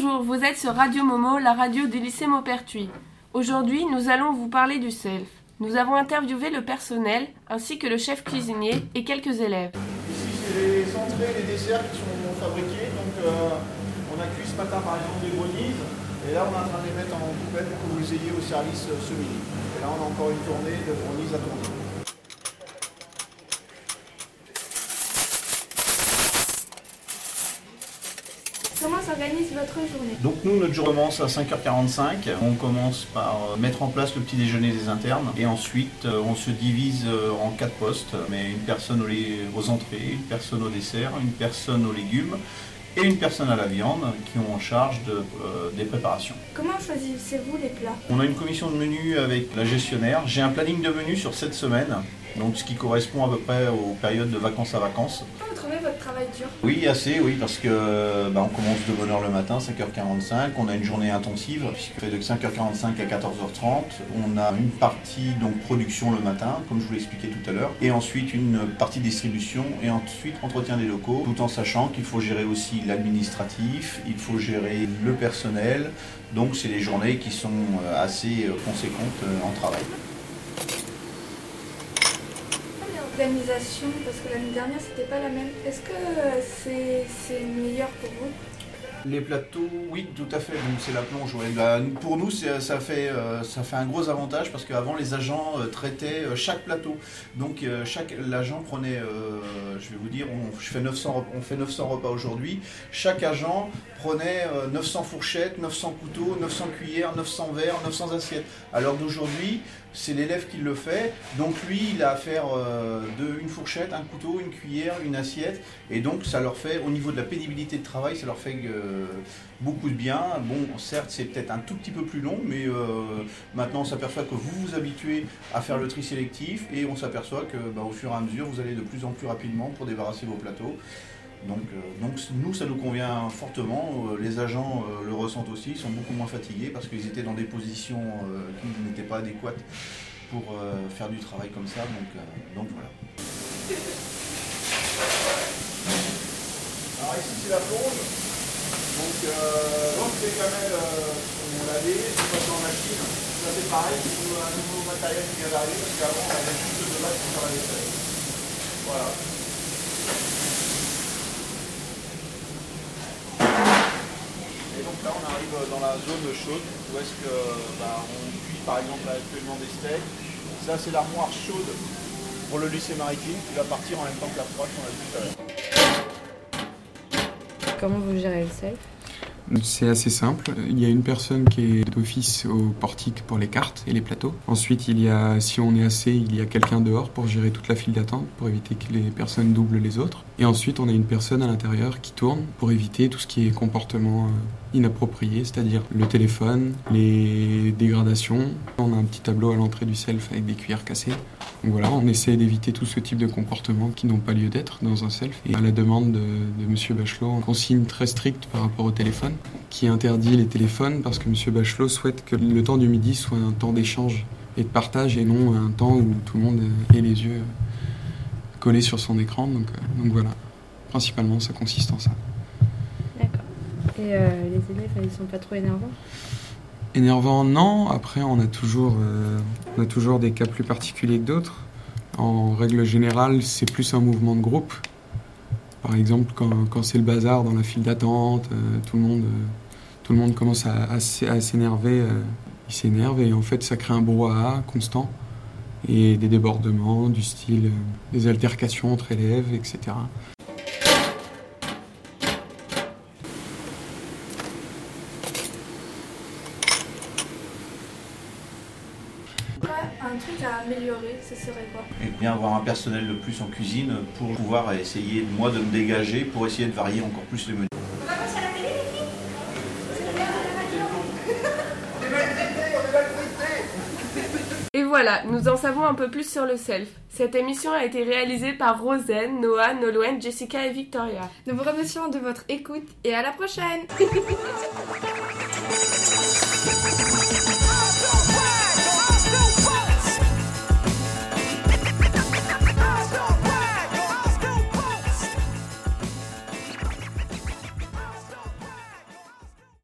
Bonjour, vous êtes sur Radio Momo, la radio du lycée Maupertuis. Aujourd'hui, nous allons vous parler du self. Nous avons interviewé le personnel ainsi que le chef cuisinier et quelques élèves. Ici, c'est les entrées et les desserts qui sont fabriqués. Donc, euh, on a cuit ce matin par exemple des brownies. Et là, on est en train de les mettre en poubelle pour que vous les ayez au service euh, ce midi. Et là, on a encore une tournée de brownies à tourner. Votre journée Donc nous, notre jour commence à 5h45. On commence par euh, mettre en place le petit déjeuner des internes. Et ensuite, euh, on se divise euh, en quatre postes. Mais une personne aux, entrées, une personne au dessert, une personne aux légumes et une personne à la viande qui ont en charge de, euh, des préparations. Comment choisissez-vous les plats? On a une commission de menu avec la gestionnaire. J'ai un planning de menu sur 7 semaines. Donc ce qui correspond à peu près aux périodes de vacances à vacances. Travail dur? Oui, assez, oui, parce que bah, on commence de bonne heure le matin, 5h45. On a une journée intensive, puisque fait de 5h45 à 14h30. On a une partie donc production le matin, comme je vous l'expliquais tout à l'heure, et ensuite une partie distribution, et ensuite entretien des locaux, tout en sachant qu'il faut gérer aussi l'administratif, il faut gérer le personnel. Donc c'est des journées qui sont euh, assez euh, conséquentes euh, en travail. L'organisation, parce que l'année dernière c'était pas la même. Est-ce que c'est meilleur pour vous? Les plateaux, oui, tout à fait. C'est la plonge. ouais. Bah, pour nous, c'est- ça fait, euh, ça fait un gros avantage parce qu'avant, les agents euh, traitaient euh, chaque plateau. Donc chaque l'agent prenait, je vais vous dire, on, je fais 900, rep- on fait 900 repas aujourd'hui. Chaque agent prenait euh, 900 fourchettes, 900 couteaux, 900 cuillères, 900 verres, 900 assiettes. Alors d'aujourd'hui, c'est l'élève qui le fait. Donc lui, il a à faire euh, de, une fourchette, un couteau, une cuillère, une assiette. Et donc ça leur fait, au niveau de la pénibilité de travail, ça leur fait beaucoup de bien. Bon, certes, c'est peut-être un tout petit peu plus long, mais euh, maintenant on s'aperçoit que vous vous habituez à faire le tri sélectif et on s'aperçoit que bah, au fur et à mesure, vous allez de plus en plus rapidement pour débarrasser vos plateaux. Donc, euh, donc nous, ça nous convient fortement. Euh, les agents euh, le ressentent aussi, ils sont beaucoup moins fatigués parce qu'ils étaient dans des positions euh, qui n'étaient pas adéquates pour euh, faire du travail comme ça. Donc, euh, donc voilà. Alors ici c'est la plonge. Donc euh, donc les gamelles euh, sont lavées, sont passées en machine. Ça c'est pareil, c'est un nouveau matériel qui vient d'arriver parce qu'avant on avait juste de base pour faire la vaisselle. Voilà. Et donc là on arrive dans la zone chaude où est-ce que bah, on cuit par exemple actuellement des steaks. Ça c'est l'armoire chaude pour le lycée maritime qui va partir en même temps que la froide qu'on a vu tout à l'heure. Comment vous gérez le self C'est assez simple. Il y a une personne qui est d'office au portique pour les cartes et les plateaux. Ensuite, il y a, si on est assez, il y a quelqu'un dehors pour gérer toute la file d'attente, pour éviter que les personnes doublent les autres. Et ensuite, on a une personne à l'intérieur qui tourne pour éviter tout ce qui est comportement euh, inapproprié, c'est-à-dire le téléphone, les dégradations. On a un petit tableau à l'entrée du self avec des cuillères cassées. Donc voilà, on essaie d'éviter tout ce type de comportements qui n'ont pas lieu d'être dans un self. Et à la demande de, M. Bachelot, une consigne très stricte par rapport au téléphone, qui interdit les téléphones parce que M. Bachelot souhaite que le temps du midi soit un temps d'échange et de partage et non un temps où tout le monde ait les yeux collés sur son écran. Donc, euh, donc voilà, principalement ça consiste en ça. Euh, les élèves, ils sont pas trop énervants Énervant, non. Après, on a toujours, euh, on a toujours des cas plus particuliers que d'autres. En règle générale, c'est plus un mouvement de groupe. Par exemple, quand, c'est le bazar dans la file d'attente, euh, tout, le monde, tout le monde commence à, s'énerver. il s'énerve et en fait, ça crée un brouhaha constant et des débordements du style des altercations entre élèves, etc. Quoi, un truc à améliorer, ce serait quoi? Et bien avoir un personnel de plus en cuisine pour pouvoir essayer, moi, de me dégager pour essayer de varier encore plus les menus. Et voilà, nous en savons un peu plus sur le self. Cette émission a été réalisée par Rosen, Noah, Nolwenn, Jessica et Victoria. Nous vous remercions de votre écoute et à la prochaine